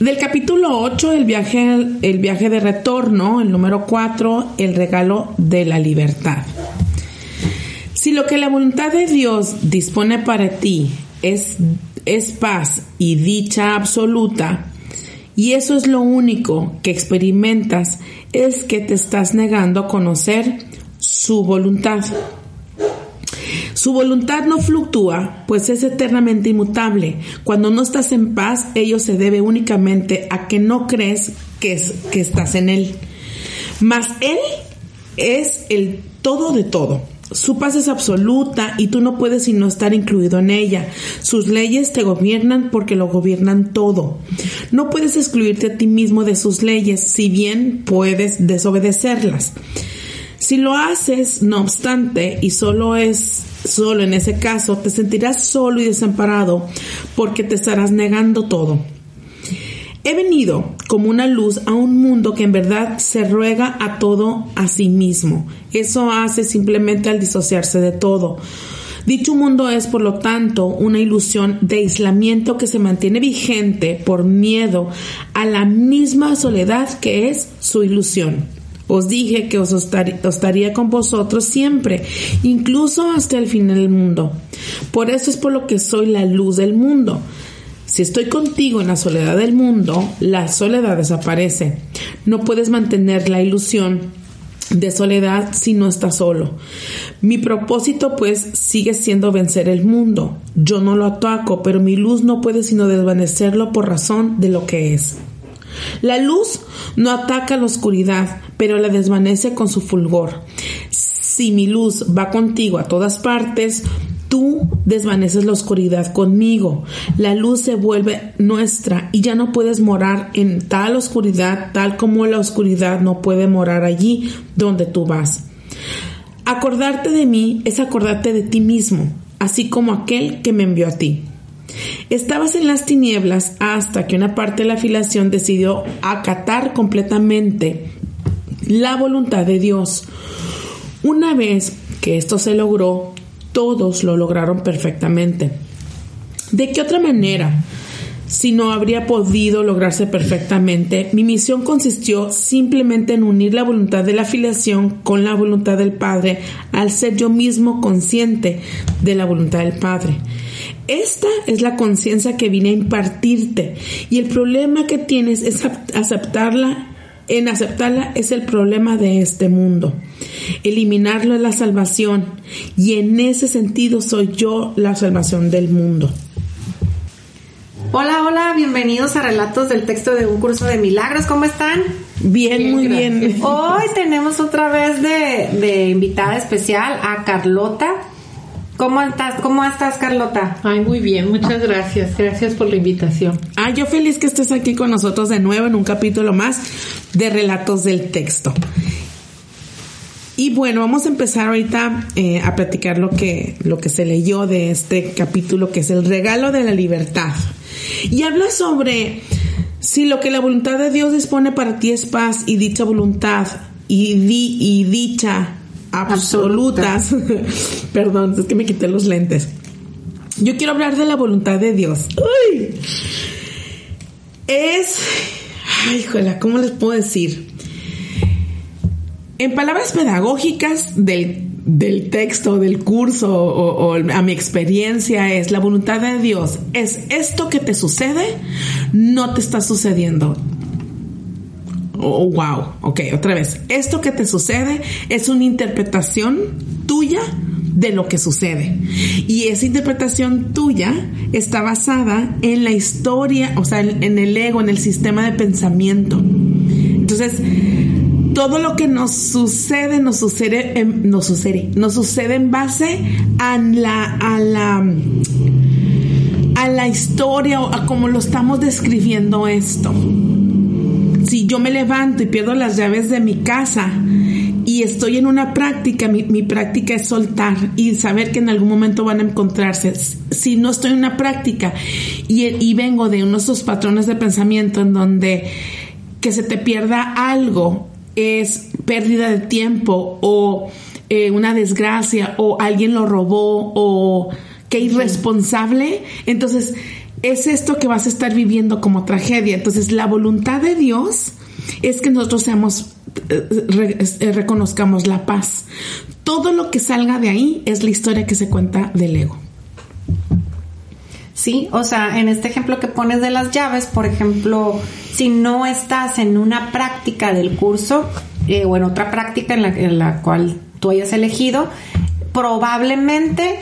Del capítulo 8, el viaje, el viaje de retorno, el número 4, el regalo de la libertad. Si lo que la voluntad de Dios dispone para ti es, es paz y dicha absoluta, y eso es lo único que experimentas, es que te estás negando a conocer su voluntad. Su voluntad no fluctúa, pues es eternamente inmutable. Cuando no estás en paz, ello se debe únicamente a que no crees que, que estás en Él. Mas Él es el todo de todo. Su paz es absoluta y tú no puedes sino estar incluido en ella. Sus leyes te gobiernan porque lo gobiernan todo. No puedes excluirte a ti mismo de sus leyes, si bien puedes desobedecerlas. Si lo haces, no obstante, y solo es solo en ese caso, te sentirás solo y desamparado porque te estarás negando todo. He venido como una luz a un mundo que en verdad se ruega a todo a sí mismo. Eso hace simplemente al disociarse de todo. Dicho mundo es, por lo tanto, una ilusión de aislamiento que se mantiene vigente por miedo a la misma soledad que es su ilusión. Os dije que os estaría con vosotros siempre, incluso hasta el fin del mundo. Por eso es por lo que soy la luz del mundo. Si estoy contigo en la soledad del mundo, la soledad desaparece. No puedes mantener la ilusión de soledad si no estás solo. Mi propósito pues sigue siendo vencer el mundo. Yo no lo ataco, pero mi luz no puede sino desvanecerlo por razón de lo que es. La luz no ataca la oscuridad, pero la desvanece con su fulgor. Si mi luz va contigo a todas partes, tú desvaneces la oscuridad conmigo. La luz se vuelve nuestra y ya no puedes morar en tal oscuridad tal como la oscuridad no puede morar allí donde tú vas. Acordarte de mí es acordarte de ti mismo, así como aquel que me envió a ti. Estabas en las tinieblas hasta que una parte de la afiliación decidió acatar completamente la voluntad de Dios. Una vez que esto se logró, todos lo lograron perfectamente. ¿De qué otra manera? Si no habría podido lograrse perfectamente, mi misión consistió simplemente en unir la voluntad de la afiliación con la voluntad del Padre al ser yo mismo consciente de la voluntad del Padre. Esta es la conciencia que vine a impartirte y el problema que tienes es aceptarla. En aceptarla es el problema de este mundo. Eliminarlo es la salvación y en ese sentido soy yo la salvación del mundo. Hola, hola, bienvenidos a Relatos del Texto de un Curso de Milagros. ¿Cómo están? Bien, muy bien. Hoy tenemos otra vez de, de invitada especial a Carlota. ¿Cómo estás? ¿Cómo estás, Carlota? Ay, muy bien, muchas gracias. Gracias por la invitación. Ah, yo feliz que estés aquí con nosotros de nuevo en un capítulo más de Relatos del Texto. Y bueno, vamos a empezar ahorita eh, a platicar lo que, lo que se leyó de este capítulo, que es el regalo de la libertad. Y habla sobre si lo que la voluntad de Dios dispone para ti es paz y dicha voluntad y, y dicha absolutas. Perdón, es que me quité los lentes. Yo quiero hablar de la voluntad de Dios. Uy. Es. Ay, joder, ¿cómo les puedo decir? En palabras pedagógicas del, del texto, del curso o, a mi experiencia es la voluntad de Dios. Es esto que te sucede, no te está sucediendo Oh, wow. Ok, otra vez. Esto que te sucede es una interpretación tuya de lo que sucede. Y esa interpretación tuya está basada en la historia, o sea, en el ego, en el sistema de pensamiento. Entonces, todo lo que nos sucede nos sucede sucede sucede en base a la a la a la historia o a cómo lo estamos describiendo esto. Si yo me levanto y pierdo las llaves de mi casa y estoy en una práctica, mi, práctica es soltar y saber que en algún momento van a encontrarse. Si no estoy en una práctica y, y vengo de unos de esos patrones de pensamiento en donde que se te pierda algo es pérdida de tiempo o eh, una desgracia o alguien lo robó o qué irresponsable, entonces es esto que vas a estar viviendo como tragedia. Entonces la voluntad de Dios es que nosotros seamos, eh, eh, reconozcamos la paz. Todo lo que salga de ahí es la historia que se cuenta del ego. Sí, o sea, en este ejemplo que pones de las llaves, por ejemplo, si no estás en una práctica del curso eh, o en otra práctica en la, en la cual tú hayas elegido, probablemente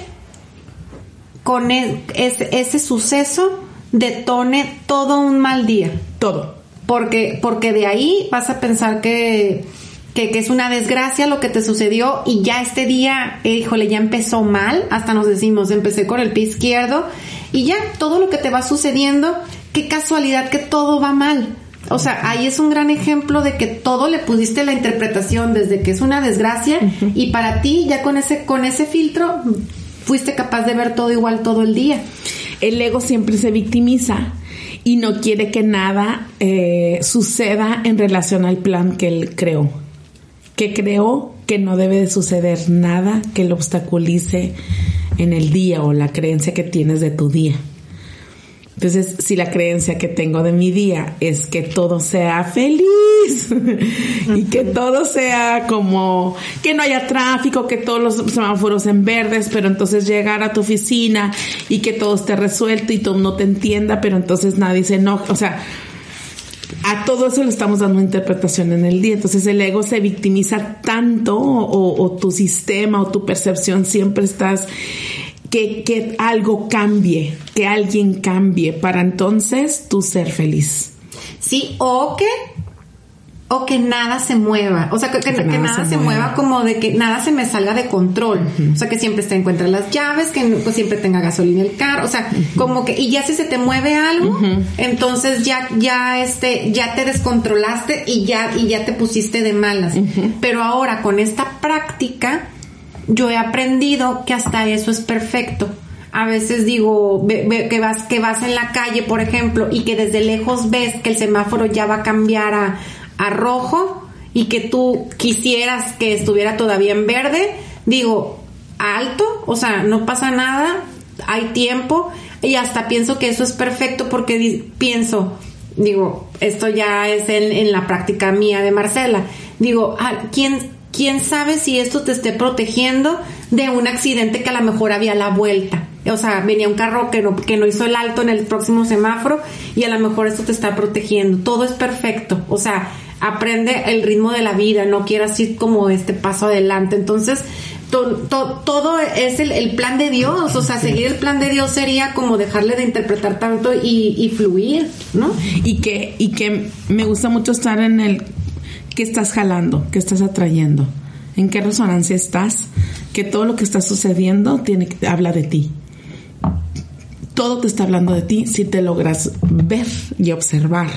con e, ese, suceso detone todo un mal día. Todo. Porque, porque de ahí vas a pensar que, que, es una desgracia lo que te sucedió y ya este día, eh, híjole, ya empezó mal, hasta nos decimos, empecé con el pie izquierdo y ya todo lo que te va sucediendo, qué casualidad que todo va mal. O sea, ahí es un gran ejemplo de que todo le pusiste la interpretación desde que es una desgracia y para ti ya con ese con ese filtro fuiste capaz de ver todo igual todo el día. El ego siempre se victimiza y no quiere que nada eh, suceda en relación al plan que él creó. Que creó que no debe de suceder nada que lo obstaculice en el día o la creencia que tienes de tu día. Entonces, si la creencia que tengo de mi día es que todo sea feliz y que todo sea como que no haya tráfico, que todos los semáforos en verdes, pero entonces llegar a tu oficina y que todo esté resuelto y todo no te entienda, pero entonces nadie se enoja, o sea, a todo eso le estamos dando interpretación en el día. Entonces el ego se victimiza tanto o, o tu sistema o tu percepción siempre estás que, que algo cambie, que alguien cambie para entonces tú ser feliz. Sí, o que o que nada se mueva, o sea, que, nada, se, mueva. como de que nada se me salga de control, o sea, que siempre se encuentren las llaves, que pues, siempre tenga gasolina el carro, o sea, como que, y ya si se te mueve algo, entonces ya, ya, este, ya te descontrolaste y ya, y ya te pusiste de malas, pero ahora con esta práctica, yo he aprendido que hasta eso es perfecto. A veces digo que vas que vas en la calle, por ejemplo, y que desde lejos ves que el semáforo ya va a cambiar a, a rojo y que tú quisieras que estuviera todavía en verde, digo, alto, o sea, no pasa nada, hay tiempo y hasta pienso que eso es perfecto porque pienso, digo, esto ya es en, en la práctica mía de Marcela, digo, ah, ¿quién, quién sabe si esto te esté protegiendo de un accidente que a lo mejor había a la vuelta. O sea, venía un carro que no, que no hizo el alto en el próximo semáforo y a lo mejor esto te está protegiendo. Todo es perfecto. O sea, aprende el ritmo de la vida, no quieras ir como este paso adelante. Entonces, todo es el, plan de Dios, o sea, seguir el plan de Dios sería como dejarle de interpretar tanto y, y fluir, ¿no? Y que, y que me gusta mucho estar en el ¿Qué estás jalando? ¿Qué estás atrayendo? ¿En qué resonancia estás? Que todo lo que está sucediendo tiene, habla de ti. Todo te está hablando de ti si te logras ver y observar.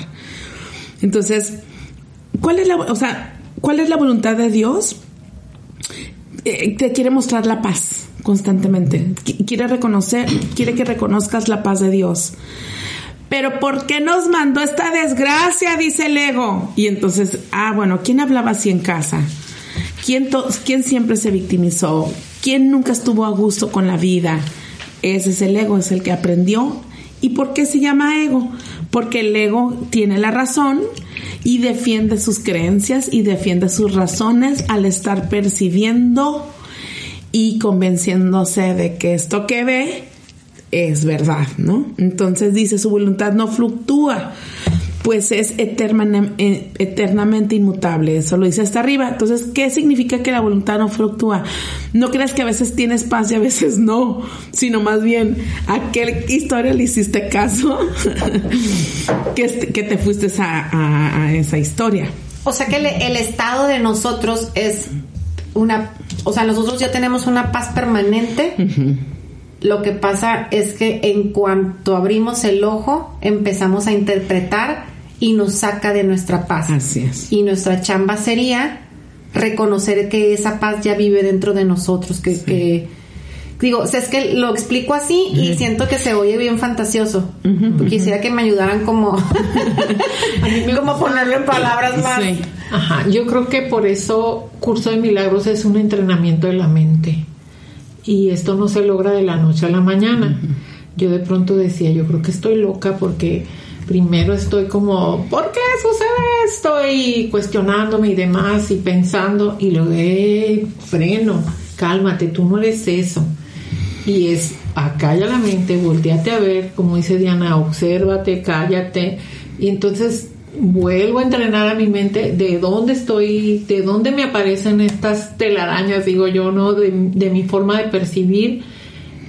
Entonces, ¿cuál es la, o sea, ¿cuál es la voluntad de Dios? Eh, te quiere mostrar la paz constantemente. Quiere reconocer, quiere que reconozcas la paz de Dios pero ¿por qué nos mandó esta desgracia? Dice el ego. Y entonces, ah, bueno, ¿quién hablaba así en casa? ¿Quién, ¿Quién siempre se victimizó? ¿Quién nunca estuvo a gusto con la vida? Ese es el ego, es el que aprendió. ¿Y por qué se llama ego? Porque el ego tiene la razón y defiende sus creencias y defiende sus razones al estar percibiendo y convenciéndose de que esto que ve es verdad, ¿no? Entonces dice, su voluntad no fluctúa, pues es eternamente, eternamente inmutable, eso lo dice hasta arriba. Entonces, ¿qué significa que la voluntad no fluctúa? No creas que a veces tienes paz y a veces no, sino más bien a qué historia le hiciste caso que, que te fuiste a, a esa historia. O sea que el, el estado de nosotros es una, o sea, nosotros ya tenemos una paz permanente. Lo que pasa es que en cuanto abrimos el ojo, empezamos a interpretar y nos saca de nuestra paz. Así es. Y nuestra chamba sería reconocer que esa paz ya vive dentro de nosotros, que, que digo, o sea, es que lo explico así y siento que se oye bien fantasioso. Quisiera que me ayudaran como, como ponerlo en palabras más. Sí. Ajá, yo creo que por eso Curso de Milagros es un entrenamiento de la mente. Y esto no se logra de la noche a la mañana. Yo de pronto decía, yo creo que estoy loca porque primero estoy como, ¿por qué sucede esto? Y cuestionándome y demás y pensando y luego, eh, freno, cálmate, tú no eres eso. Y es, acalla la mente, volteate a ver, como dice Diana, obsérvate, cállate. Y entonces vuelvo a entrenar a mi mente de dónde estoy, de dónde me aparecen estas telarañas, digo yo, ¿no? De, de mi forma de percibir.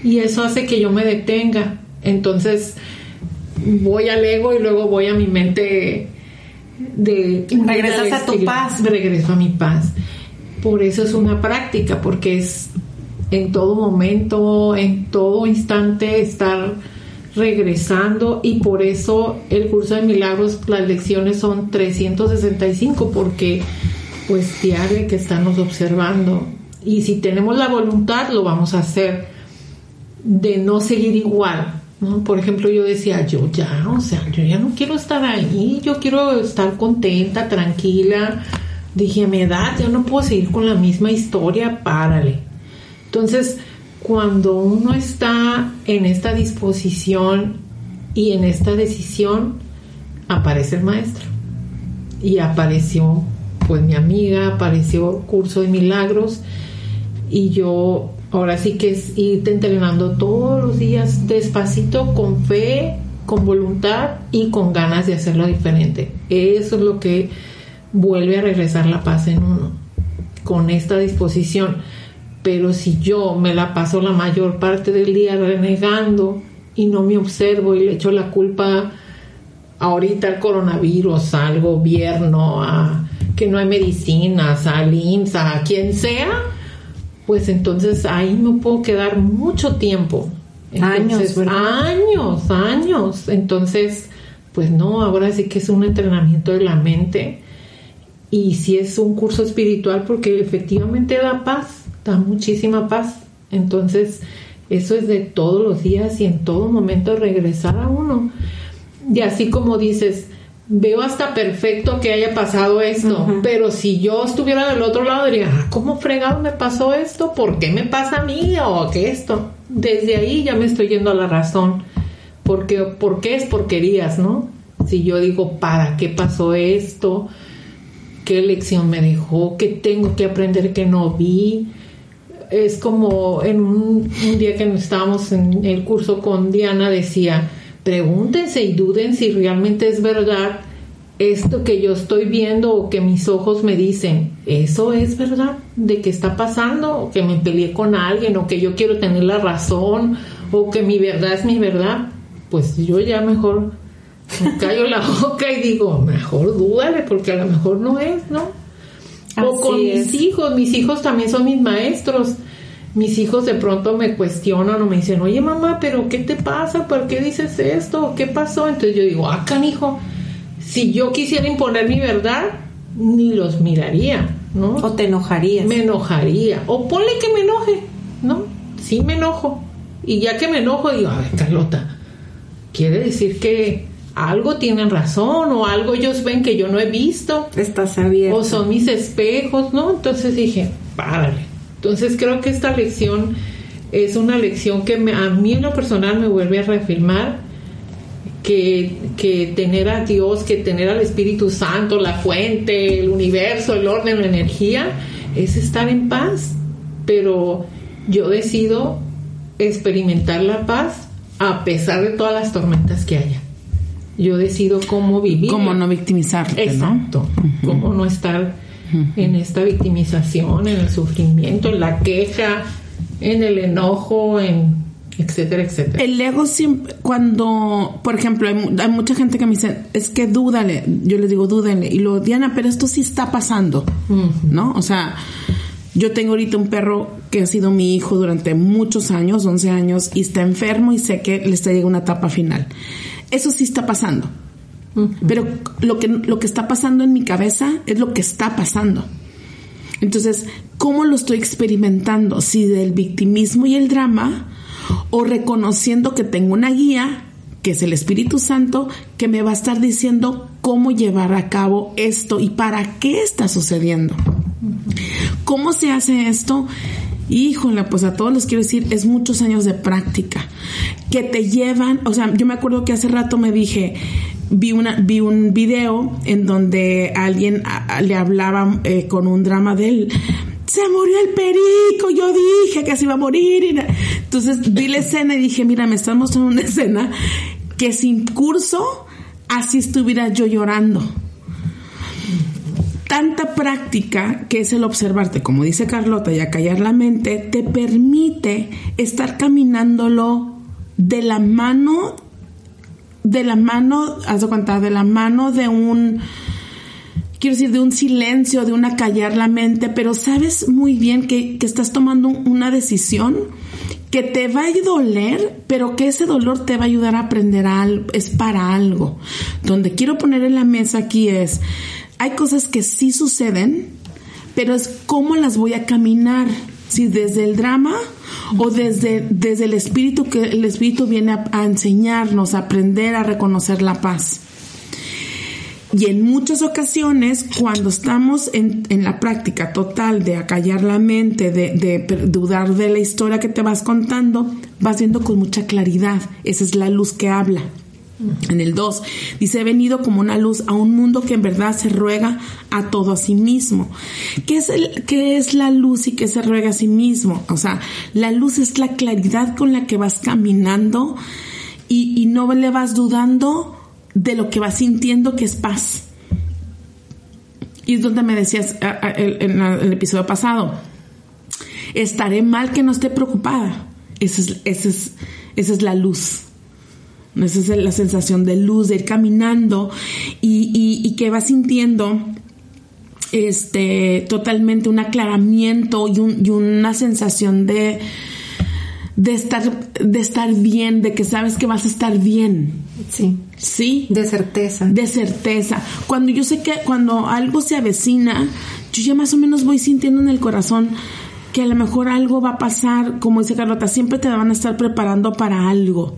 Y eso hace que yo me detenga. Entonces voy al ego y luego voy a mi mente de... Regresas a tu paz. Regreso a mi paz. Por eso es una práctica, porque es en todo momento, en todo instante estar regresando y por eso el curso de milagros, las lecciones son 365 porque pues diario que estarnos observando y si tenemos la voluntad lo vamos a hacer de no seguir igual. ¿no? Por ejemplo, yo decía, yo ya, o sea, yo ya no quiero estar ahí, yo quiero estar contenta, tranquila. Dije, a mi edad, yo no puedo seguir con la misma historia, párale. Entonces, cuando uno está en esta disposición y en esta decisión, aparece el maestro. Y apareció, pues, mi amiga, apareció curso de milagros. Y yo, ahora sí que es irte entrenando todos los días, despacito, con fe, con voluntad y con ganas de hacerlo diferente. Eso es lo que vuelve a regresar la paz en uno, con esta disposición pero si yo me la paso la mayor parte del día renegando y no me observo y le echo la culpa ahorita al coronavirus, al gobierno, a que no hay medicinas, al IMSS, a quien sea, pues entonces ahí me puedo quedar mucho tiempo. Años, ¿verdad? Años, años. Entonces, pues no, ahora sí que es un entrenamiento de la mente y si es un curso espiritual porque efectivamente da paz da muchísima paz. Entonces, eso es de todos los días y en todo momento regresar a uno. Y así como dices, veo hasta perfecto que haya pasado esto, pero si yo estuviera del otro lado diría, ah, ¿cómo fregado me pasó esto? ¿Por qué me pasa a mí o qué esto? Desde ahí ya me estoy yendo a la razón, porque ¿por qué es porquerías, no? Si yo digo, ¿para qué pasó esto? ¿Qué lección me dejó? ¿Qué tengo que aprender que no vi? Es como en un, día que estábamos en el curso con Diana decía, pregúntense y duden si realmente es verdad esto que yo estoy viendo o que mis ojos me dicen, eso es verdad de que está pasando o que me peleé con alguien o que yo quiero tener la razón o que mi verdad es mi verdad, pues yo ya mejor me callo la boca y digo, mejor dúdale porque a lo mejor no es, ¿no? o con mis hijos, mis hijos también son mis maestros. Mis hijos de pronto me cuestionan o me dicen, oye mamá, pero ¿qué te pasa? ¿Por qué dices esto? ¿Qué pasó? Entonces yo digo, ah, canijo, si yo quisiera imponer mi verdad, ni los miraría, ¿no? O te enojarías. Me enojaría. O ponle que me enoje, ¿no? Sí me enojo. Y ya que me enojo, digo, a ver, Carlota, quiere decir que algo tienen razón o algo ellos ven que yo no he visto. Estás abierto. O son mis espejos, ¿no? Entonces dije, párale. Entonces creo que esta lección es una lección que a mí en lo personal me vuelve a reafirmar que, que tener a Dios, que tener al Espíritu Santo, la fuente, el universo, el orden, la energía, es estar en paz. Pero yo decido experimentar la paz a pesar de todas las tormentas que haya yo decido cómo vivir. Cómo no victimizarte, Exacto. Cómo no estar en esta victimización, en el sufrimiento, en la queja, en el enojo, en etcétera, etcétera. El ego siempre, cuando, por ejemplo, hay, mucha gente que me dice, es que dúdale, yo les digo, dúdenle, y lo, Diana, pero esto sí está pasando, ¿no? O sea, yo tengo ahorita un perro que ha sido mi hijo durante muchos años, 11 años, y está enfermo y sé que le está llegando una etapa final. Eso sí está pasando. Pero lo que, lo que está pasando en mi cabeza es lo que está pasando. Entonces, ¿cómo lo estoy experimentando? Si del victimismo y el drama o reconociendo que tengo una guía, que es el Espíritu Santo, que me va a estar diciendo cómo llevar a cabo esto y para qué está sucediendo. ¿Cómo se hace esto? Híjole, pues a todos les quiero decir, es muchos años de práctica que te llevan, o sea, yo me acuerdo que hace rato me dije, vi una vi un video en donde alguien le hablaba eh, con un drama de él se murió el perico, yo dije que se iba a morir. Entonces vi la escena y dije, mira, me están mostrando una escena que sin curso, así estuviera yo llorando. Tanta práctica que es el observarte, como dice Carlota, y acallar la mente, te permite estar caminándolo de la mano, de la mano, haz de cuenta, de la mano de un quiero decir, de un silencio, de una callar la mente, pero sabes muy bien que, estás tomando una decisión que te va a doler, pero que ese dolor te va a ayudar a aprender algo, es para algo. Donde quiero poner en la mesa aquí es, hay cosas que sí suceden, pero es cómo las voy a caminar, si desde el drama o desde, desde el espíritu que el espíritu viene a, a enseñarnos, a aprender a reconocer la paz. Y en muchas ocasiones, cuando estamos en, la práctica total de acallar la mente, de, dudar de la historia que te vas contando, vas viendo con mucha claridad. Esa es la luz que habla. En el 2 dice, he venido como una luz a un mundo que en verdad se ruega a todo a sí mismo. ¿Qué es, el, qué es la luz y qué se ruega a sí mismo? O sea, la luz es la claridad con la que vas caminando y, y no le vas dudando de lo que vas sintiendo que es paz. Y es donde me decías en el episodio pasado, estaré mal que no esté preocupada. Esa es, es, esa es la luz. Esa es la sensación de luz, de ir caminando y, y, que vas sintiendo este, totalmente un aclaramiento y, y una sensación de, de, estar, de estar bien, de que sabes que vas a estar bien. Sí. Sí. De certeza. De certeza. Cuando yo sé que cuando algo se avecina, yo ya más o menos voy sintiendo en el corazón que a lo mejor algo va a pasar, como dice Carlota, siempre te van a estar preparando para algo.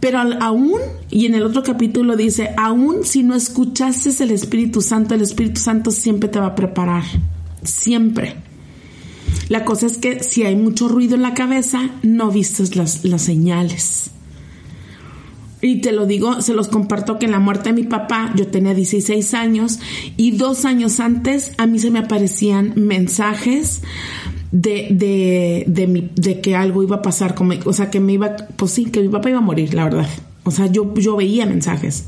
Pero aún, y en el otro capítulo dice, aún si no escuchases el Espíritu Santo, el Espíritu Santo siempre te va a preparar. Siempre. La cosa es que si hay mucho ruido en la cabeza, no vistes las, las señales. Y te lo digo, se los comparto que en la muerte de mi papá yo tenía 16 años y dos años antes a mí se me aparecían mensajes de, de, de, mi, de que algo iba a pasar, como, o sea, que me iba, pues sí, que mi papá iba a morir, la verdad. O sea, yo, yo veía mensajes.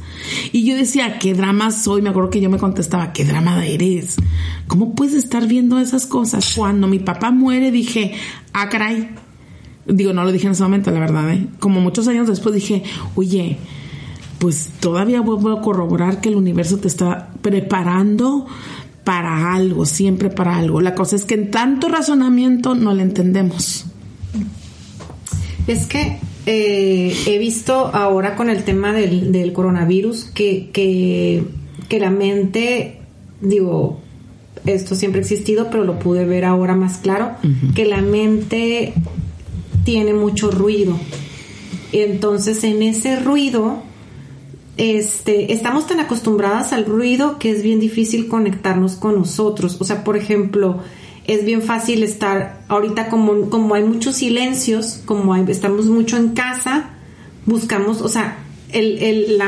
Y yo decía, ¿qué drama soy? Me acuerdo que yo me contestaba, ¿qué drama eres? ¿Cómo puedes estar viendo esas cosas? Cuando mi papá muere dije, ah, caray, Digo, no lo dije en ese momento, la verdad, ¿eh? Como muchos años después dije, oye, pues todavía vuelvo a corroborar que el universo te está preparando para algo, siempre para algo. La cosa es que en tanto razonamiento no lo entendemos. Es que eh, he visto ahora con el tema del, coronavirus que, que, la mente, digo, esto siempre ha existido, pero lo pude ver ahora más claro, que la mente tiene mucho ruido. Entonces, en ese ruido, este, estamos tan acostumbradas al ruido que es bien difícil conectarnos con nosotros. O sea, por ejemplo, es bien fácil estar, ahorita como, como hay muchos silencios, como estamos mucho en casa, buscamos, o sea, el,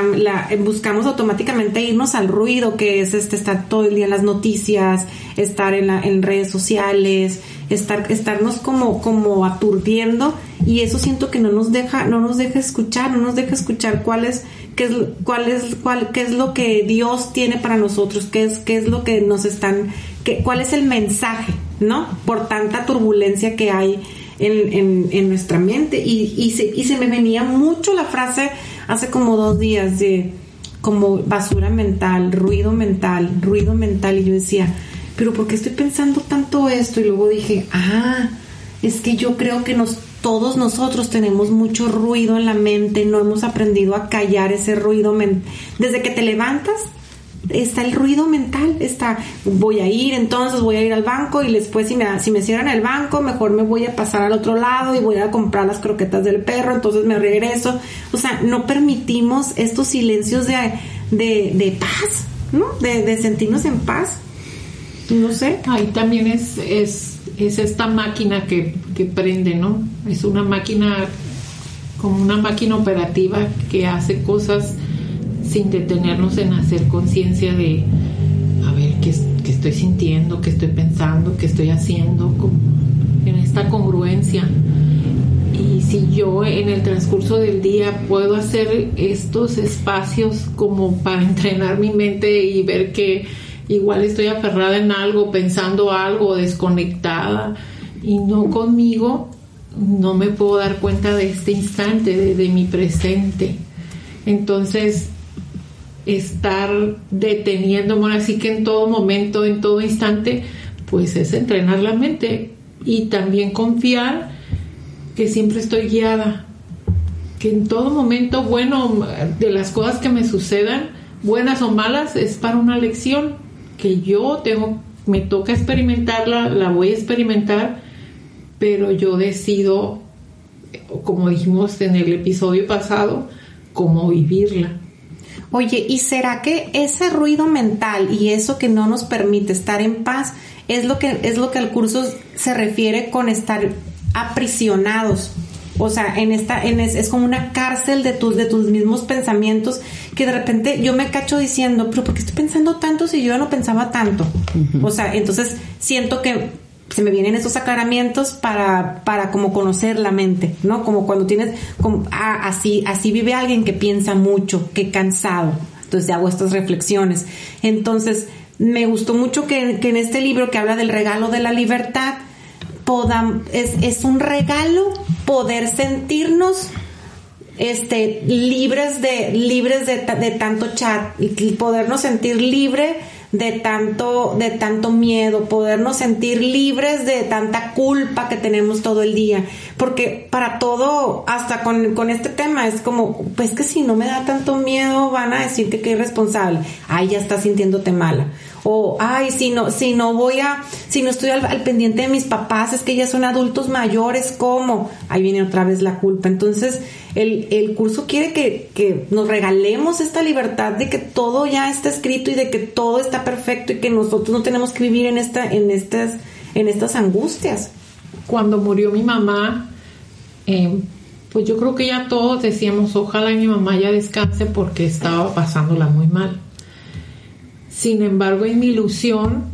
buscamos automáticamente irnos al ruido que es este estar todo el día en las noticias, estar en, la, en redes sociales, estar, estarnos como, como aturdiendo y eso siento que no nos deja, no nos deja escuchar, no nos deja escuchar cuál es, qué es, cuál es, cuál, qué es lo que Dios tiene para nosotros, qué es, qué es lo que nos están, qué, cuál es el mensaje, ¿no? Por tanta turbulencia que hay en, nuestra mente. Y, y, se, y se me venía mucho la frase hace como dos días de como basura mental, ruido mental, ruido mental. Y yo decía, pero ¿por qué estoy pensando tanto esto? Y luego dije, ah, es que yo creo que nos, todos nosotros tenemos mucho ruido en la mente, no hemos aprendido a callar ese ruido. Desde que te levantas, está el ruido mental, está, voy a ir, entonces voy a ir al banco y después si me, si me cierran el banco, mejor me voy a pasar al otro lado y voy a comprar las croquetas del perro, entonces me regreso. O sea, no permitimos estos silencios de, de, paz, ¿no? De, de, sentirnos en paz. No sé. Ahí también es, es, es esta máquina que, que prende, ¿no? Es una máquina como una máquina operativa que hace cosas sin detenernos en hacer conciencia de, a ver, ¿qué, estoy sintiendo, qué estoy pensando, qué estoy haciendo, como en esta congruencia. Y si yo en el transcurso del día puedo hacer estos espacios como para entrenar mi mente y ver que igual estoy aferrada en algo, pensando algo, desconectada y no conmigo, no me puedo dar cuenta de este instante, de, mi presente. Entonces, estar deteniéndome así que en todo momento, en todo instante, pues es entrenar la mente y también confiar que siempre estoy guiada, que en todo momento, bueno, de las cosas que me sucedan, buenas o malas, es para una lección que yo tengo, me toca experimentarla, la voy a experimentar, pero yo decido, como dijimos en el episodio pasado, cómo vivirla. Oye, ¿y será que ese ruido mental y eso que no nos permite estar en paz es lo que es lo que el curso se refiere con estar aprisionados? O sea, en esta, en es, como una cárcel de tus, de tus mismos pensamientos que de repente yo me cacho diciendo, pero ¿por qué estoy pensando tanto si yo no pensaba tanto? O sea, entonces siento que se me vienen esos aclaramientos para, para como conocer la mente, ¿no? Como cuando tienes, como, ah, así, así vive alguien que piensa mucho, que cansado. Entonces hago estas reflexiones. Entonces, me gustó mucho que, en este libro que habla del regalo de la libertad, podam, es, es un regalo poder sentirnos este, libres de, libres de, de tanto chat y podernos sentir libre de tanto, de tanto miedo, podernos sentir libres de tanta culpa que tenemos todo el día. Porque para todo, hasta con, con este tema, es como, pues que si no me da tanto miedo, van a decirte que irresponsable. Ay, ya estás sintiéndote mala. O, ay, si no, si no voy a, si no estoy al, pendiente de mis papás, es que ya son adultos mayores, ¿cómo? Ahí viene otra vez la culpa. Entonces, el, curso quiere que, nos regalemos esta libertad de que todo ya está escrito y de que todo está perfecto y que nosotros no tenemos que vivir en, esta, en, estas, en estas angustias. Cuando murió mi mamá, eh, pues yo creo que ya todos decíamos, ojalá mi mamá ya descanse porque estaba pasándola muy mal. Sin embargo, en mi ilusión,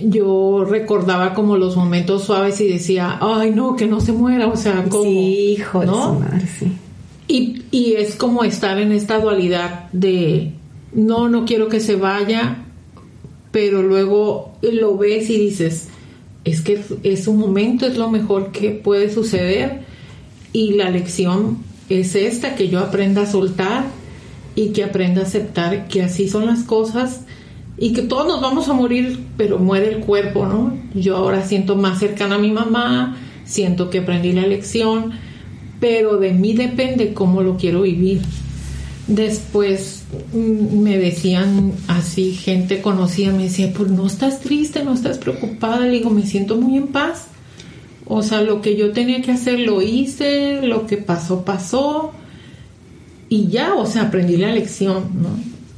yo recordaba como los momentos suaves y decía, ay no, que no se muera, o sea, como... Sí, hijo ¿no? sí. Y, y es como estar en esta dualidad de no, no quiero que se vaya, pero luego lo ves y dices, es que es un momento, es lo mejor que puede suceder y la lección es esta, que yo aprenda a soltar y que aprenda a aceptar que así son las cosas y que todos nos vamos a morir, pero muere el cuerpo, ¿no? Yo ahora siento más cercana a mi mamá, siento que aprendí la lección, pero de mí depende cómo lo quiero vivir. Después mm, me decían así, gente conocida me decía, pues no estás triste, no estás preocupada. Le digo, me siento muy en paz. O sea, lo que yo tenía que hacer lo hice, lo que pasó, pasó. Y ya, o sea, aprendí la lección, ¿no?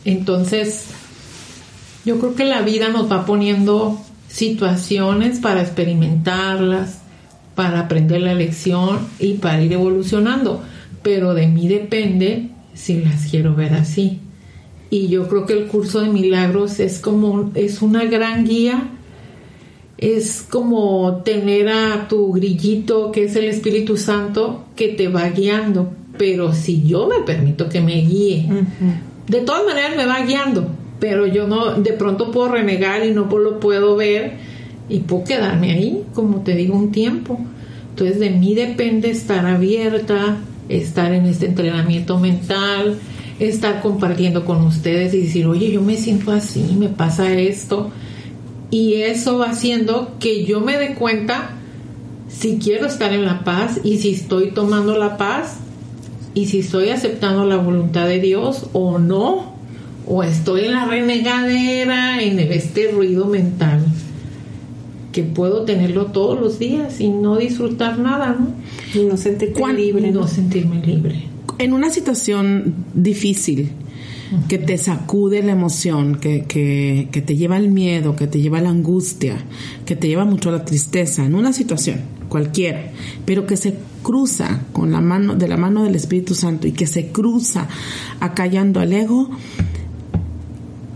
Entonces, yo creo que la vida nos va poniendo situaciones para experimentarlas, para aprender la lección y para ir evolucionando. Pero de mí depende si las quiero ver así. Y yo creo que el curso de milagros es como es una gran guía. Es como tener a tu grillito que es el Espíritu Santo que te va guiando. Pero si yo me permito que me guíe, de todas maneras me va guiando. Pero yo no, de pronto puedo renegar y no lo puedo ver y puedo quedarme ahí, como te digo, un tiempo. Entonces de mí depende estar abierta, estar en este entrenamiento mental, estar compartiendo con ustedes y decir, oye, yo me siento así, me pasa esto. Y eso va haciendo que yo me dé cuenta si quiero estar en la paz y si estoy tomando la paz y si estoy aceptando la voluntad de Dios o no, o estoy en la renegadera, en este ruido mental, que puedo tenerlo todos los días y no disfrutar nada, ¿no? Y no sentirme libre. No sentirme libre. En una situación difícil, que te sacude la emoción, que, que, que, te lleva al miedo, que te lleva la angustia, que te lleva mucho a la tristeza, en una situación cualquiera, pero que se cruza con la mano, de la mano del Espíritu Santo y que se cruza acallando al ego,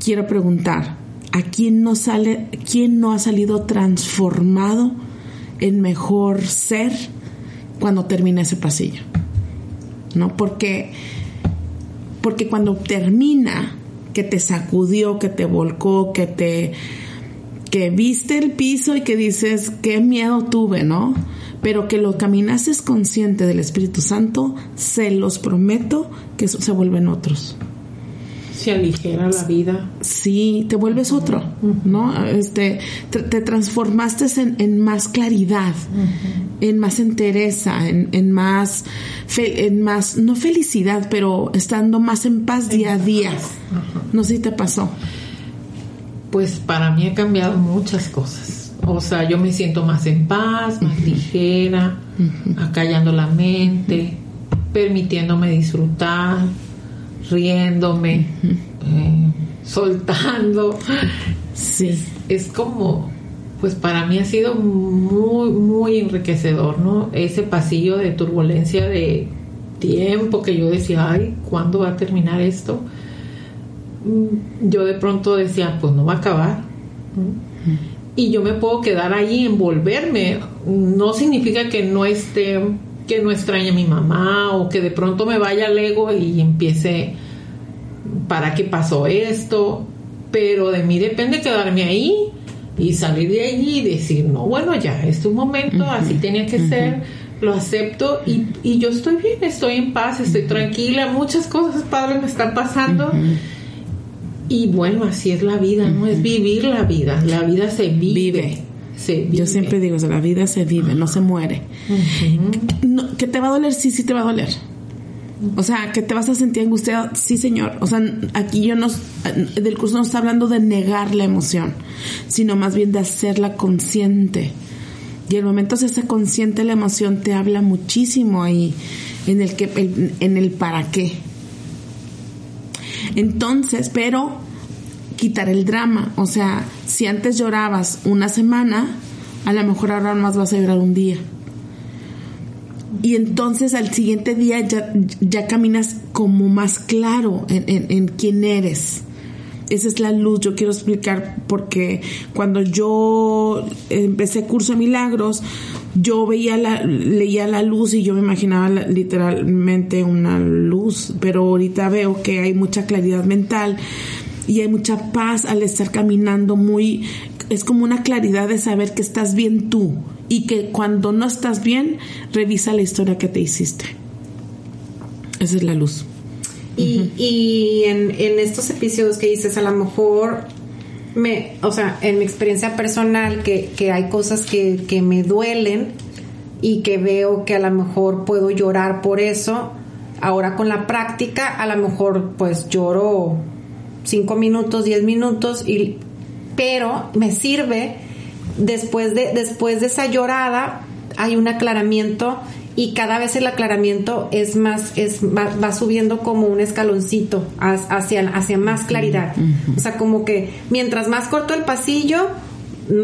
quiero preguntar, ¿a quién no sale, quién no ha salido transformado en mejor ser cuando termina ese pasillo? ¿No? Porque porque cuando termina, que te sacudió, que te volcó, que te que viste el piso y que dices, qué miedo tuve, ¿no? Pero que lo caminases consciente del Espíritu Santo, se los prometo que se vuelven otros se aligera la vida. Sí, te vuelves otro, ¿no? Este, te, transformaste en, más claridad, en más entereza, en, más, en más, no felicidad, pero estando más en paz día a día. No sé si te pasó. Pues para mí ha cambiado muchas cosas. O sea, yo me siento más en paz, más ligera, acallando la mente, permitiéndome disfrutar riéndome, eh, soltando. Sí. Es, como, pues para mí ha sido muy, muy enriquecedor, ¿no? Ese pasillo de turbulencia de tiempo que yo decía, ay, ¿cuándo va a terminar esto? Mm, yo de pronto decía, pues no va a acabar. Y yo me puedo quedar ahí, envolverme. No significa que no esté que no extrañe a mi mamá o que de pronto me vaya al ego y empiece, ¿para qué pasó esto? Pero de mí depende quedarme ahí y salir de allí y decir, no, bueno, ya, es un momento, así tenía que ser, lo acepto y, y, yo estoy bien, estoy en paz, estoy tranquila, muchas cosas, Padre, me están pasando. Y bueno, así es la vida, ¿no? Es vivir la vida, la vida se vive. Yo siempre digo, la vida se vive, no se muere. que te va a doler, sí, sí te va a doler. O sea, que te vas a sentir angustiado, sí, señor. O sea, aquí yo no, del curso no está hablando de negar la emoción, sino más bien de hacerla consciente. Y el momento se hace consciente la emoción te habla muchísimo ahí, en el que, en el para qué. Entonces, pero quitar el drama. O sea, si antes llorabas una semana, a lo mejor ahora más vas a llorar un día. Y entonces al siguiente día ya, ya caminas como más claro en, en, quién eres. Esa es la luz. Yo quiero explicar porque cuando yo empecé curso de milagros, yo veía la, leía la luz y yo me imaginaba literalmente una luz, pero ahorita veo que hay mucha claridad mental y hay mucha paz al estar caminando muy es como una claridad de saber que estás bien tú y que cuando no estás bien revisa la historia que te hiciste. Esa es la luz. Y, y en, en, estos episodios que dices a lo mejor me o sea en mi experiencia personal que, que hay cosas que, que me duelen y que veo que a lo mejor puedo llorar por eso ahora con la práctica a lo mejor pues lloro cinco minutos, diez minutos, y, pero me sirve después de, después de esa llorada hay un aclaramiento y cada vez el aclaramiento es más, es, va, subiendo como un escaloncito hacia, hacia más claridad. O sea, como que mientras más corto el pasillo,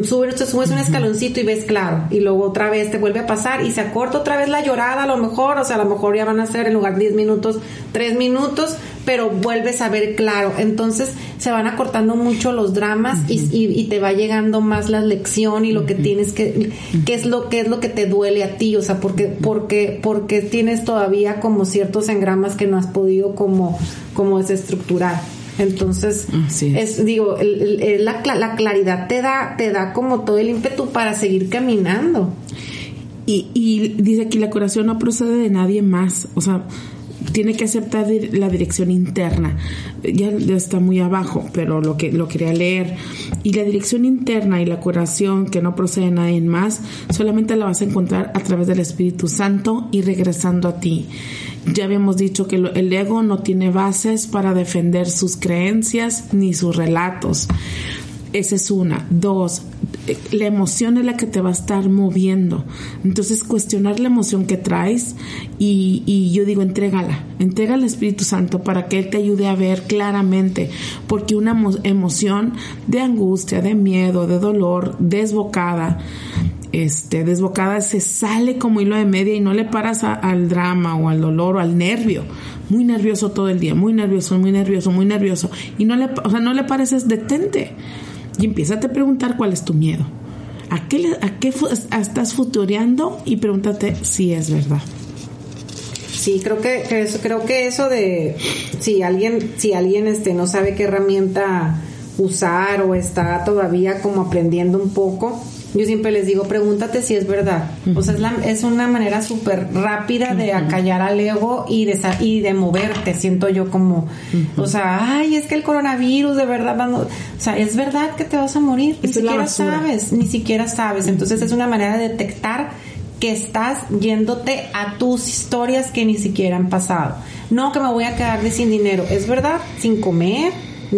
subes, subes un escaloncito y ves claro. Y luego otra vez te vuelve a pasar y se acorta otra vez la llorada a lo mejor. O sea, a lo mejor ya van a ser en lugar de 10 minutos, 3 minutos, pero vuelves a ver claro. Entonces se van acortando mucho los dramas y, y, te va llegando más la lección y lo que tienes que, qué es lo que es lo que te duele a ti. O sea, porque, porque, porque tienes todavía como ciertos engramas que no has podido como, como desestructurar. Entonces, es. digo, la, la, claridad te da, te da como todo el ímpetu para seguir caminando. Y, y dice aquí la curación no procede de nadie más. O sea, tiene que aceptar la dirección interna. Ya, está muy abajo, pero lo que lo quería leer. Y la dirección interna y la curación que no procede de nadie más, solamente la vas a encontrar a través del Espíritu Santo y regresando a ti. Ya habíamos dicho que el ego no tiene bases para defender sus creencias ni sus relatos. Esa es una. Dos, la emoción es la que te va a estar moviendo. Entonces, cuestionar la emoción que traes y, y, yo digo, entrégala, entrega al Espíritu Santo para que Él te ayude a ver claramente, porque una emoción de angustia, de miedo, de dolor, desbocada, este, desbocada se sale como hilo de media y no le paras al drama o al dolor o al nervio. Muy nervioso todo el día, muy nervioso, muy nervioso, muy nervioso. Y no le, o sea, no le pareces, detente y empieza a preguntar cuál es tu miedo. ¿A qué, a qué estás futureando? Y pregúntate si es verdad. Sí, creo que, eso, creo que eso de si alguien, si alguien este no sabe qué herramienta usar o está todavía como aprendiendo un poco, yo siempre les digo, pregúntate si es verdad. O sea, es, una manera súper rápida de acallar al ego y de, y de moverte, siento yo como, o sea, ay, es que el coronavirus de verdad, o sea, es verdad que te vas a morir, ni siquiera sabes, ni siquiera sabes. Entonces es una manera de detectar que estás yéndote a tus historias que ni siquiera han pasado. No que me voy a quedar de sin dinero, es verdad, sin comer,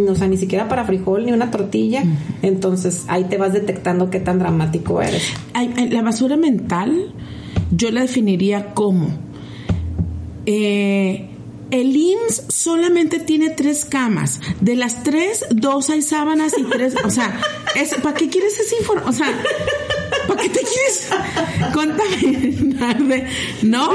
o sea, ni siquiera para frijol ni una tortilla. Entonces ahí te vas detectando qué tan dramático eres. La basura mental yo la definiría como eh, el IMSS solamente tiene tres camas. De las tres, dos hay sábanas y tres. O sea, ¿para qué quieres esa información? O sea, ¿para qué te quieres contaminar de.? ¿No?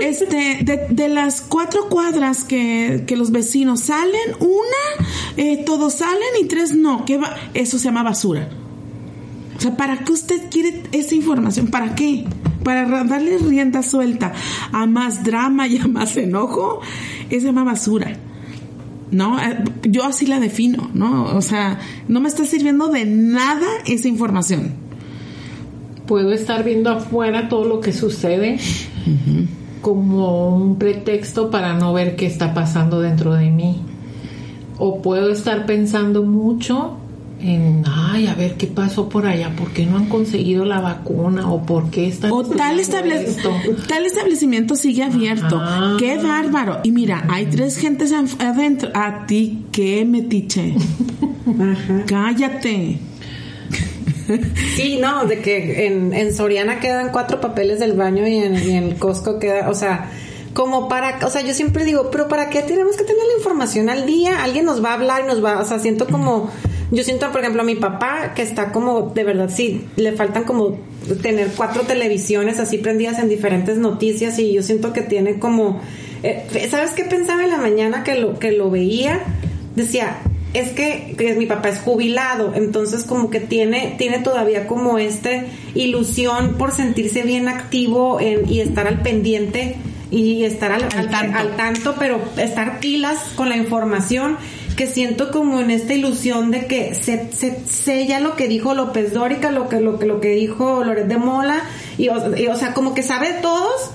Este, de, las cuatro cuadras que, que, los vecinos salen, una, eh, todos salen y tres no. ¿Qué va? Eso se llama basura. O sea, ¿para qué usted quiere esa información? ¿Para qué? para darle rienda suelta a más drama y a más enojo, es se llama basura. ¿No? Eh, yo así la defino, ¿no? O sea, no me está sirviendo de nada esa información. Puedo estar viendo afuera todo lo que sucede como un pretexto para no ver qué está pasando dentro de mí. O puedo estar pensando mucho en, ay, a ver qué pasó por allá, por qué no han conseguido la vacuna o por qué está O tal, tal establecimiento sigue abierto. Qué bárbaro. Y mira, hay tres gentes adentro. A ti, qué metiche. Cállate. Sí, no, de que en, en, Soriana quedan cuatro papeles del baño y en, y en Costco queda, o sea, como para, o sea, yo siempre digo, pero ¿para qué tenemos que tener la información al día? Alguien nos va a hablar y nos va, o sea, siento como yo siento, por ejemplo, a mi papá que está como, de verdad, sí, le faltan como tener cuatro televisiones así prendidas en diferentes noticias y yo siento que tiene como, eh, ¿sabes qué pensaba en la mañana que lo, que lo veía? Decía, es que, mi papá es jubilado, entonces como que tiene, tiene todavía como esta ilusión por sentirse bien activo y estar al pendiente y estar al, al, tanto. pero estar pilas con la información que siento como en esta ilusión de que se, se sella lo que dijo López Dórica, lo que, lo que, lo que dijo Loret de Mola, y, o sea, como que sabe todos,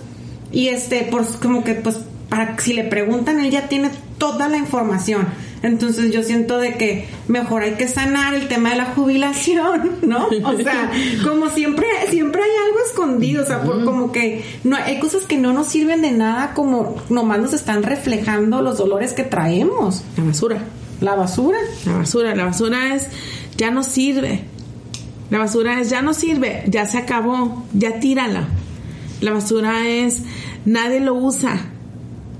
y este, pues como que pues para si le preguntan, él ya tiene toda la información. Entonces yo siento de que mejor hay que sanar el tema de la jubilación, ¿no? O sea, como siempre, siempre hay algo escondido, o sea, por como que no hay cosas que no nos sirven de nada, como nomás nos están reflejando los dolores que traemos. La basura. La basura. La basura, la basura es ya no sirve. La basura es ya no sirve, ya se acabó, ya tírala. La basura es nadie lo usa,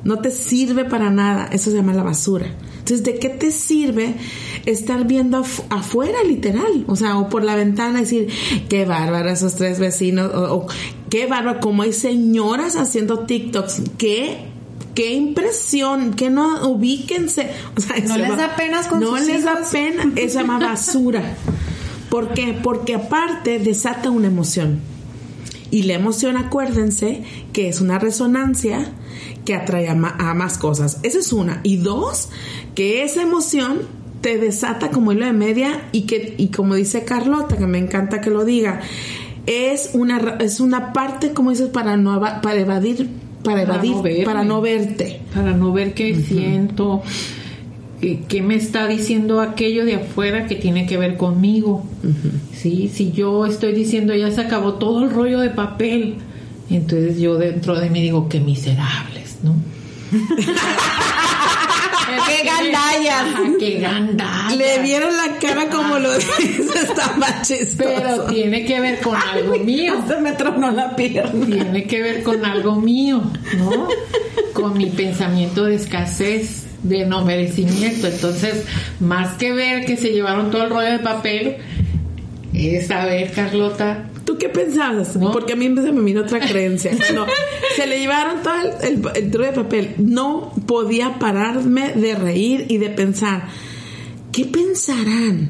no te sirve para nada, eso se llama la basura. Entonces, ¿de qué te sirve estar viendo afuera, literal? O sea, o por la ventana decir, qué bárbaro esos tres vecinos, o, qué bárbaro, como hay señoras haciendo TikToks, qué qué impresión, que no ubíquense. O sea, no les da pena con No les da pena, se llama basura. ¿Por qué? Porque aparte desata una emoción. Y la emoción, acuérdense, que es una resonancia que atrae a, más cosas. Esa es una. Y dos, que esa emoción te desata como hilo de media y que, y como dice Carlota, que me encanta que lo diga, es una es una parte, como dices, para no para evadir para evadir, para no, verte. Para no ver qué siento, qué me está diciendo aquello de afuera que tiene que ver conmigo. ¿Sí? Si yo estoy diciendo ya se acabó todo el rollo de papel, entonces yo dentro de mí digo, qué miserables, ¿no? ¡Qué gandallas! ¡Qué gandallas! Le vieron la cara como lo dice, está más chistoso. Pero tiene que ver con algo mío. Se me tronó la pierna. Tiene que ver con algo mío, ¿no? Con mi pensamiento de escasez, de no merecimiento. Entonces, más que ver que se llevaron todo el rollo de papel, es saber, Carlota, ¿Tú qué pensabas? Porque a mí se me vino otra creencia. No, se le llevaron todo el, el, de papel. No podía pararme de reír y de pensar, ¿qué pensarán?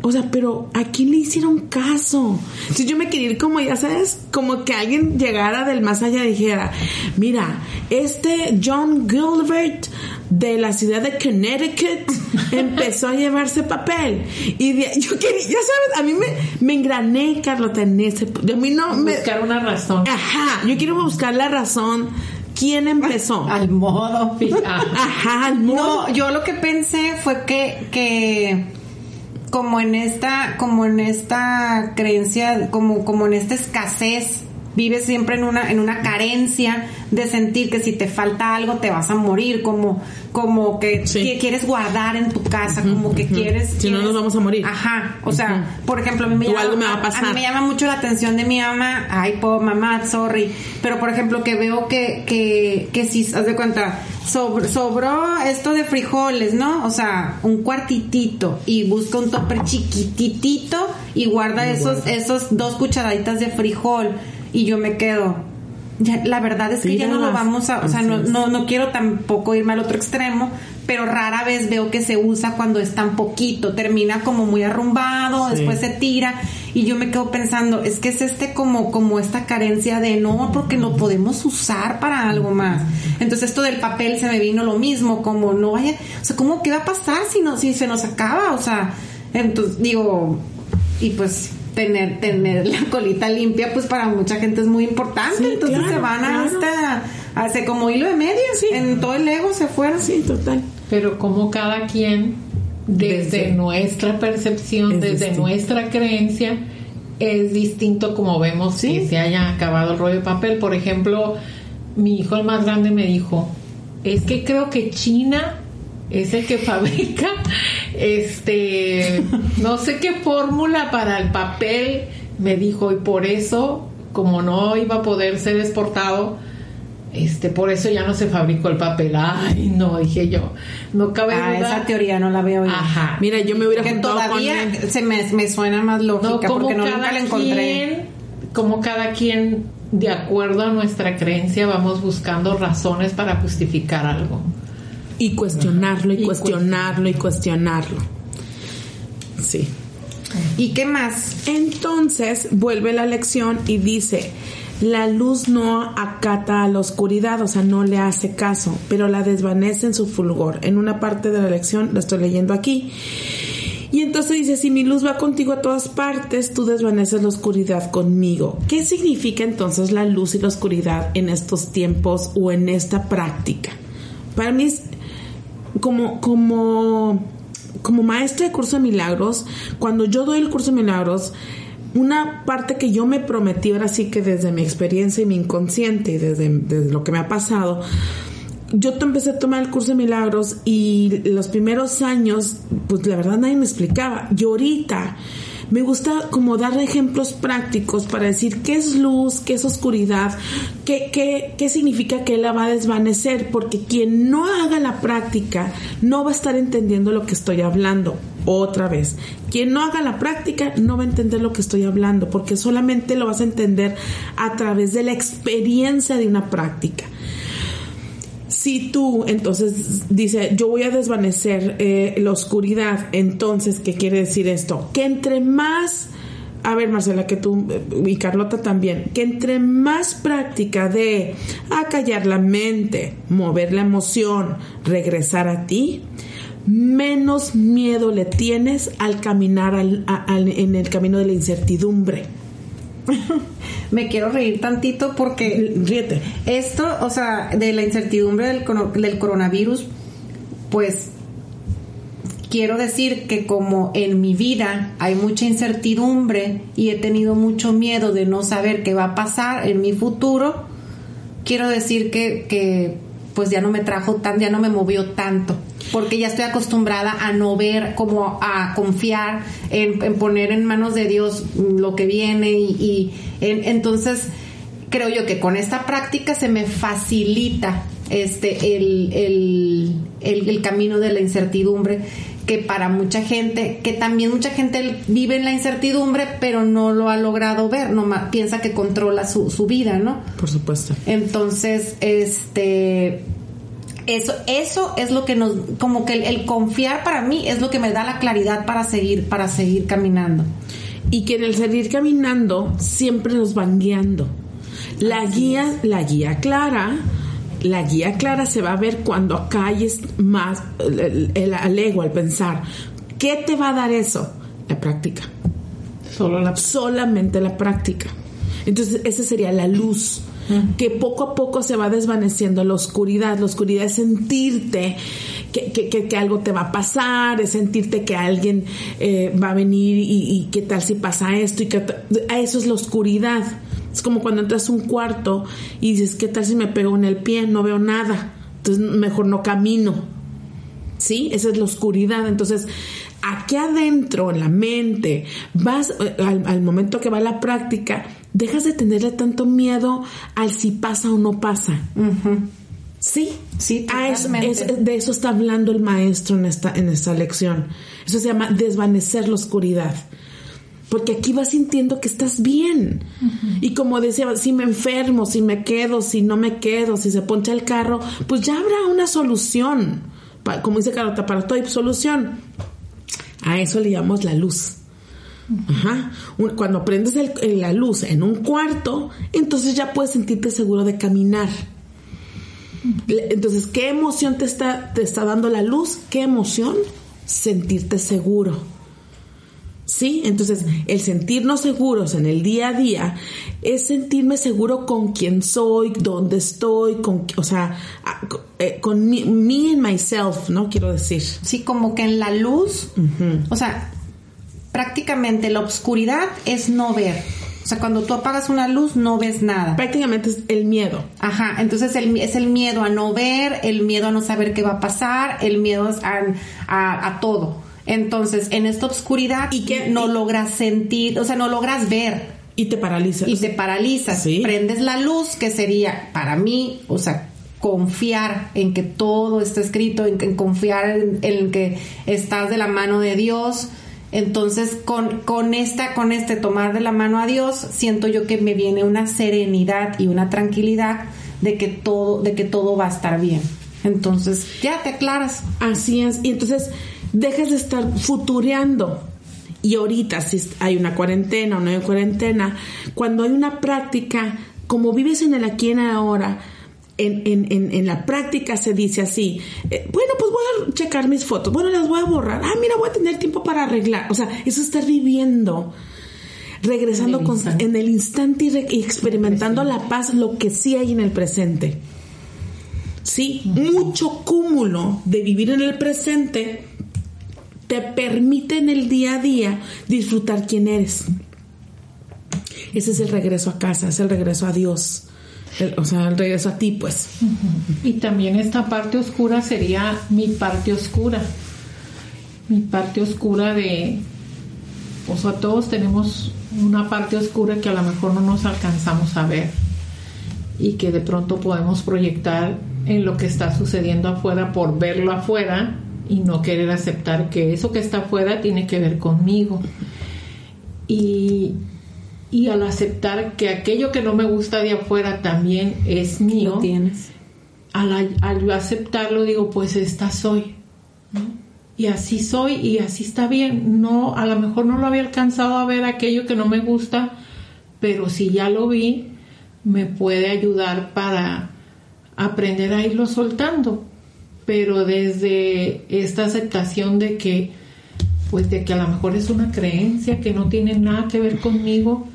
O sea, pero ¿a quién le hicieron caso? Si yo me quería ir como, ya sabes, como que alguien llegara del más allá y dijera, mira, este John Gilbert de la ciudad de Connecticut empezó a llevarse papel. Y yo quería, ya sabes, a mí me, me engrané, Carlota, en ese... A mí no me... Buscar una razón. Ajá, yo quiero buscar la razón. ¿Quién empezó? Al modo. Ajá, al modo. No, yo lo que pensé fue que, que como en esta, como en esta creencia, como, como en esta escasez vives siempre en una en una carencia de sentir que si te falta algo te vas a morir como como que, quieres guardar en tu casa como que quieres si no nos vamos a morir. Ajá o sea por ejemplo a mí me llama, me va a, pasar. a mí me llama mucho la atención de mi mamá ay po mamá sorry pero por ejemplo que veo que que que si haz de cuenta sobró esto de frijoles no o sea un cuartitito y busca un topper chiquititito y guarda esos esos dos cucharaditas de frijol y yo me quedo. Ya, la verdad es que ya no lo vamos a, o sea, no, no, no quiero tampoco irme al otro extremo, pero rara vez veo que se usa cuando es tan poquito, termina como muy arrumbado, después se tira y yo me quedo pensando, es que es este como como esta carencia de no, porque lo podemos usar para algo más. Entonces esto del papel se me vino lo mismo, como no vaya, o sea, ¿cómo qué va a pasar si no si se nos acaba? O sea, entonces digo, y pues tener tener la colita limpia pues para mucha gente es muy importante. Entonces se van hasta hace como hilo de medio en todo el ego se fueron. Sí total. Pero como cada quien desde, nuestra percepción desde nuestra creencia es distinto como vemos que se haya acabado el rollo de papel. Por ejemplo mi hijo el más grande me dijo es que creo que China es el que fabrica este no sé qué fórmula para el papel me dijo y por eso como no iba a poder ser exportado este por eso ya no se fabricó el papel. Ay no dije yo no cabe ah, esa teoría no la veo ajá. Mira yo me hubiera que todavía se me, suena más lógica porque no nunca la encontré. como cada quien de acuerdo a nuestra creencia vamos buscando razones para justificar algo y cuestionarlo y, cuestionarlo y cuestionarlo. Sí. ¿Y qué más? Entonces vuelve la lección y dice, la luz no acata a la oscuridad, o sea, no le hace caso, pero la desvanece en su fulgor. En una parte de la lección, la estoy leyendo aquí. Y entonces dice, si mi luz va contigo a todas partes, tú desvaneces la oscuridad conmigo. ¿Qué significa entonces la luz y la oscuridad en estos tiempos o en esta práctica? Para mí es como, como, como maestra de curso de milagros, cuando yo doy el curso de milagros, una parte que yo me prometí ahora sí que desde mi experiencia y mi inconsciente, desde, desde lo que me ha pasado, yo empecé a tomar el curso de milagros y los primeros años, pues la verdad nadie me explicaba. Y ahorita me gusta como dar ejemplos prácticos para decir qué es luz, qué es oscuridad, qué, qué, qué significa que la va a desvanecer, porque quien no haga la práctica no va a estar entendiendo lo que estoy hablando. Otra vez, quien no haga la práctica no va a entender lo que estoy hablando, porque solamente lo vas a entender a través de la experiencia de una práctica si tú entonces dice yo voy a desvanecer eh, la oscuridad entonces qué quiere decir esto que entre más a ver Marcela que tú eh, y Carlota también que entre más práctica de acallar la mente mover la emoción regresar a ti menos miedo le tienes al caminar en el camino de la incertidumbre me quiero reír tantito porque Ríete. esto, o sea, de la incertidumbre del, del coronavirus, pues quiero decir que como en mi vida hay mucha incertidumbre y he tenido mucho miedo de no saber qué va a pasar en mi futuro, quiero decir que, que pues ya no me trajo tan, ya no me movió tanto. Porque ya estoy acostumbrada a no ver, como a confiar en, poner en manos de Dios lo que viene y, y en- entonces creo yo que con esta práctica se me facilita este el, el, el camino de la incertidumbre que para mucha gente, que también mucha gente vive en la incertidumbre, pero no lo ha logrado ver, no piensa que controla su, su vida, ¿no? Por supuesto. Entonces, este eso, eso es lo que nos, como que el, el confiar para mí es lo que me da la claridad para seguir, para seguir caminando. Y que en el seguir caminando siempre nos van guiando. La guía, la guía clara, la guía clara se va a ver cuando calles más el, el, al ego, al pensar. ¿Qué te va a dar eso? La práctica. Solo la Solamente la práctica. Entonces, esa sería la luz. Que poco a poco se va desvaneciendo la oscuridad. La oscuridad es sentirte que, que, que, que algo te va a pasar, es sentirte que alguien eh, va a venir y, y, qué tal si pasa esto. y que a Eso es la oscuridad. Es como cuando entras a un cuarto y dices, ¿qué tal si me pego en el pie? No veo nada. Entonces, mejor no camino. ¿Sí? Esa es la oscuridad. Entonces, aquí adentro, en la mente, vas al, al, momento que va la práctica, dejas de tenerle tanto miedo al si pasa o no pasa. Uh -huh. Sí, sí, a eso, es, de eso está hablando el maestro en esta, en esta lección. Eso se llama desvanecer la oscuridad. Porque aquí vas sintiendo que estás bien. Uh -huh. Y como decía, si me enfermo, si me quedo, si no me quedo, si se poncha el carro, pues ya habrá una solución. Como dice Carota, para todo hay solución. A eso le llamamos la luz. Ajá. Cuando prendes el, la luz en un cuarto, entonces ya puedes sentirte seguro de caminar. Entonces, ¿qué emoción te está, te está dando la luz? ¿Qué emoción? Sentirte seguro. ¿Sí? Entonces, el sentirnos seguros en el día a día es sentirme seguro con quién soy, dónde estoy, con, o sea, con me, me and myself, ¿no? Quiero decir. Sí, como que en la luz, uh -huh. o sea, prácticamente la oscuridad es no ver. O sea, cuando tú apagas una luz no ves nada. Prácticamente es el miedo. Ajá, entonces el, es el miedo a no ver, el miedo a no saber qué va a pasar, el miedo a, a, a todo. Entonces, en esta oscuridad y que no logras sentir, o sea, no logras ver. Y te paralizas. Y te paralizas. ¿Sí? Prendes la luz, que sería para mí, o sea, confiar en que todo está escrito, en, en confiar en, en, que estás de la mano de Dios. Entonces, con, con esta, con este tomar de la mano a Dios, siento yo que me viene una serenidad y una tranquilidad de que todo, de que todo va a estar bien. Entonces, ya te aclaras. Así es. Y entonces dejas de estar futureando. Y ahorita, si hay una cuarentena o no hay cuarentena, cuando hay una práctica, como vives en el aquí y en el ahora, en, en, en, en, la práctica se dice así, eh, bueno, pues voy a checar mis fotos, bueno, las voy a borrar, ah, mira, voy a tener tiempo para arreglar. O sea, eso es estar viviendo, regresando en el, con, instante. En el instante y, re, y experimentando la paz, lo que sí hay en el presente. Sí, uh -huh. mucho cúmulo de vivir en el presente te permite en el día a día disfrutar quién eres. Ese es el regreso a casa, es el regreso a Dios. O sea, el regreso a ti, pues. Y también esta parte oscura sería mi parte oscura. Mi parte oscura de. O sea, todos tenemos una parte oscura que a lo mejor no nos alcanzamos a ver. Y que de pronto podemos proyectar en lo que está sucediendo afuera por verlo afuera y no querer aceptar que eso que está afuera tiene que ver conmigo. Y, y al aceptar que aquello que no me gusta de afuera también es mío, tienes. Al, al aceptarlo digo, pues esta soy. ¿no? Y así soy y así está bien. No, a lo mejor no lo había alcanzado a ver aquello que no me gusta, pero si ya lo vi, me puede ayudar para aprender a irlo soltando pero desde esta aceptación de que pues de que a lo mejor es una creencia que no tiene nada que ver conmigo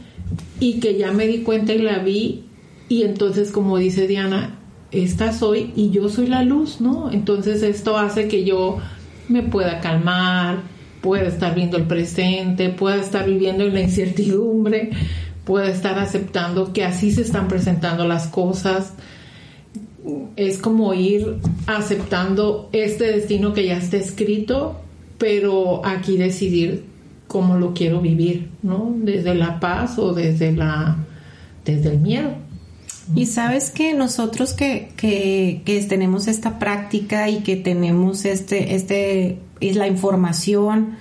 y que ya me di cuenta y la vi y entonces como dice Diana, esta soy y yo soy la luz, ¿no? Entonces esto hace que yo me pueda calmar, pueda estar viendo el presente, pueda estar viviendo en la incertidumbre, pueda estar aceptando que así se están presentando las cosas. Es como ir aceptando este destino que ya está escrito, pero aquí decidir cómo lo quiero vivir, ¿no? Desde la paz o desde la desde el miedo. Y sabes que nosotros que, que, que, tenemos esta práctica y que tenemos este, este, es la información,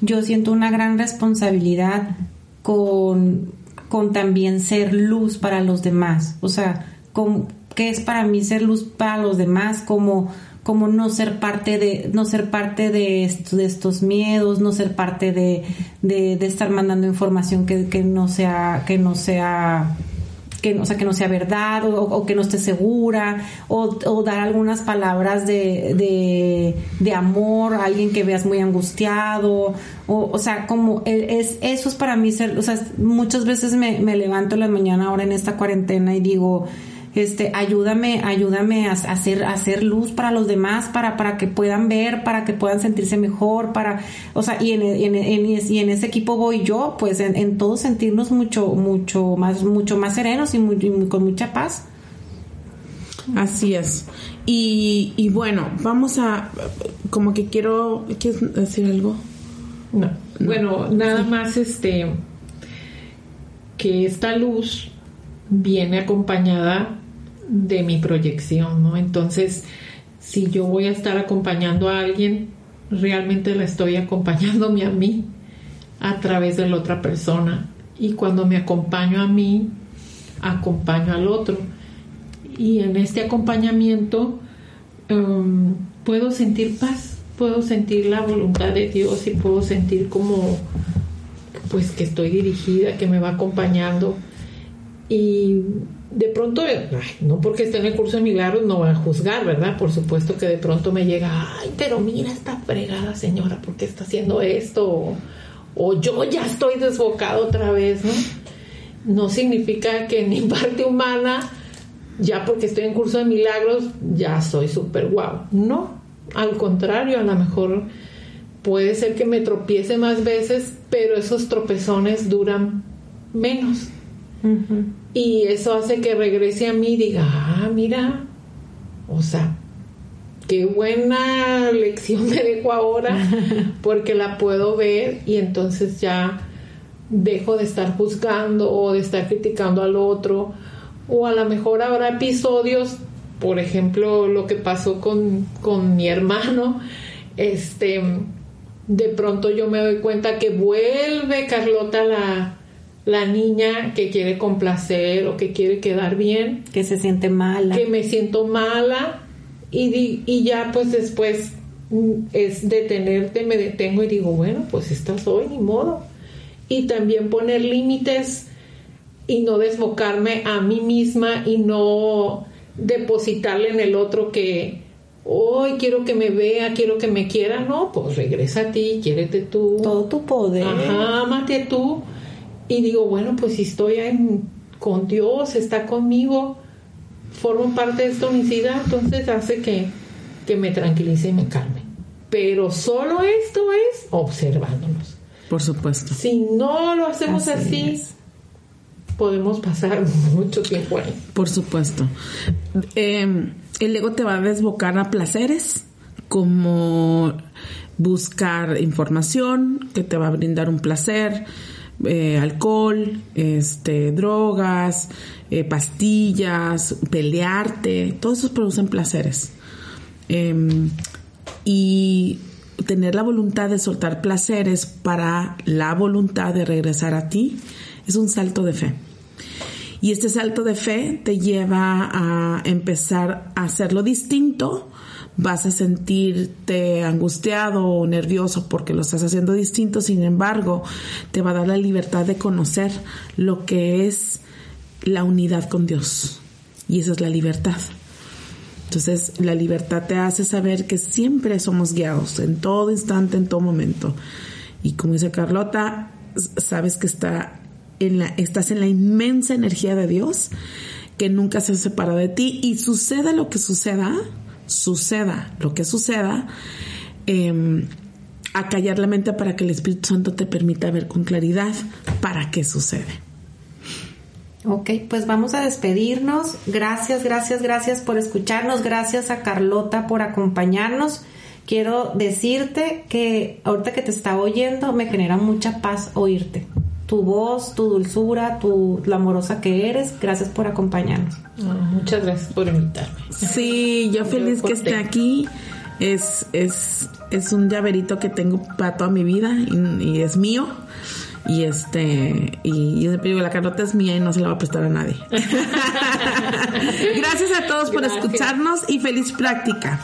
yo siento una gran responsabilidad con, con también ser luz para los demás. O sea, con, ¿qué es para mí ser luz para los demás? Como como no ser parte de, no ser parte de, de estos miedos, no ser parte de, de, estar mandando información que, que, no sea, que no sea, que, que no sea verdad o, que no esté segura, o, o dar algunas palabras de, de, amor a alguien que veas muy angustiado, o, o sea, como es, eso es para mí ser, o sea, muchas veces me, me levanto en la mañana ahora en esta cuarentena y digo, este, ayúdame, ayúdame a, hacer, hacer luz para los demás, para, para que puedan ver, para que puedan sentirse mejor, para, o sea, y en, en, y en ese equipo voy yo, pues en, en todos sentirnos mucho, mucho más, mucho más serenos y, con mucha paz. Así es. Y, y bueno, vamos a, como que quiero, ¿quieres decir algo? No. Bueno, nada más este, que esta luz viene acompañada de mi proyección, ¿no? Entonces, si yo voy a estar acompañando a alguien, realmente la estoy acompañándome a mí a través de la otra persona. Y cuando me acompaño a mí, acompaño al otro. Y en este acompañamiento um, puedo sentir paz, puedo sentir la voluntad de Dios y puedo sentir como pues que estoy dirigida, que me va acompañando. Y de pronto, no porque esté en el curso de milagros no van a juzgar, ¿verdad? Por supuesto que de pronto me llega, ay, pero mira esta fregada señora, ¿por qué está haciendo esto? O, yo ya estoy desbocado otra vez, ¿no? No significa que en mi parte humana, ya porque estoy en curso de milagros, ya soy súper guau. No, al contrario, a lo mejor puede ser que me tropiece más veces, pero esos tropezones duran menos. Y eso hace que regrese a mí y diga, ah, mira, o sea, qué buena lección me dejo ahora, porque la puedo ver y entonces ya dejo de estar juzgando o de estar criticando al otro, o a lo mejor habrá episodios, por ejemplo, lo que pasó con, con mi hermano, este, de pronto yo me doy cuenta que vuelve Carlota la la niña que quiere complacer o que quiere quedar bien. Que se siente mala. Que me siento mala y, y ya pues después mm, es detenerte, me detengo y digo, bueno, pues esta soy, ni modo. Y también poner límites y no desbocarme a mí misma y no depositarle en el otro que hoy quiero que me vea, quiero que me quiera, no, pues regresa a ti, quiérete tú. Todo tu poder. Ajá, amate tú y digo, bueno, pues si estoy con Dios, está conmigo, formo parte de esta unicidad, entonces hace que, que me tranquilice y me calme. Pero solo esto es observándonos. Por supuesto. Si no lo hacemos así, podemos pasar mucho tiempo ahí. Por supuesto. Em, el ego te va a desbocar a placeres como buscar información que te va a brindar un placer, eh, alcohol, este, drogas, eh, pastillas, pelearte, todos esos producen placeres. Em, y tener la voluntad de soltar placeres para la voluntad de regresar a ti es un salto de fe. Y este salto de fe te lleva a empezar a hacerlo distinto vas a sentirte angustiado o nervioso porque lo estás haciendo distinto, sin embargo, te va a dar la libertad de conocer lo que es la unidad con Dios. Y esa es la libertad. Entonces, la libertad te hace saber que siempre somos guiados, en todo instante, en todo momento. Y como dice Carlota, sabes que está en la, estás en la inmensa energía de Dios que nunca se separa de ti y suceda lo que suceda, suceda lo que suceda, eh, callar la mente para que el Espíritu Santo te permita ver con claridad para qué sucede. Ok, pues vamos a despedirnos. Gracias, gracias, gracias por escucharnos. Gracias a Carlota por acompañarnos. Quiero decirte que ahorita que te está oyendo me genera mucha paz oírte. Tu voz, tu dulzura, tu la amorosa que eres. Gracias por acompañarnos. muchas gracias por invitarme. Sí, yo feliz que esté aquí. Es, es, es un llaverito que tengo para toda mi vida y es mío. Y este, y yo digo, la carota es mía y no se la va a prestar a nadie. Gracias a todos por escucharnos y feliz práctica.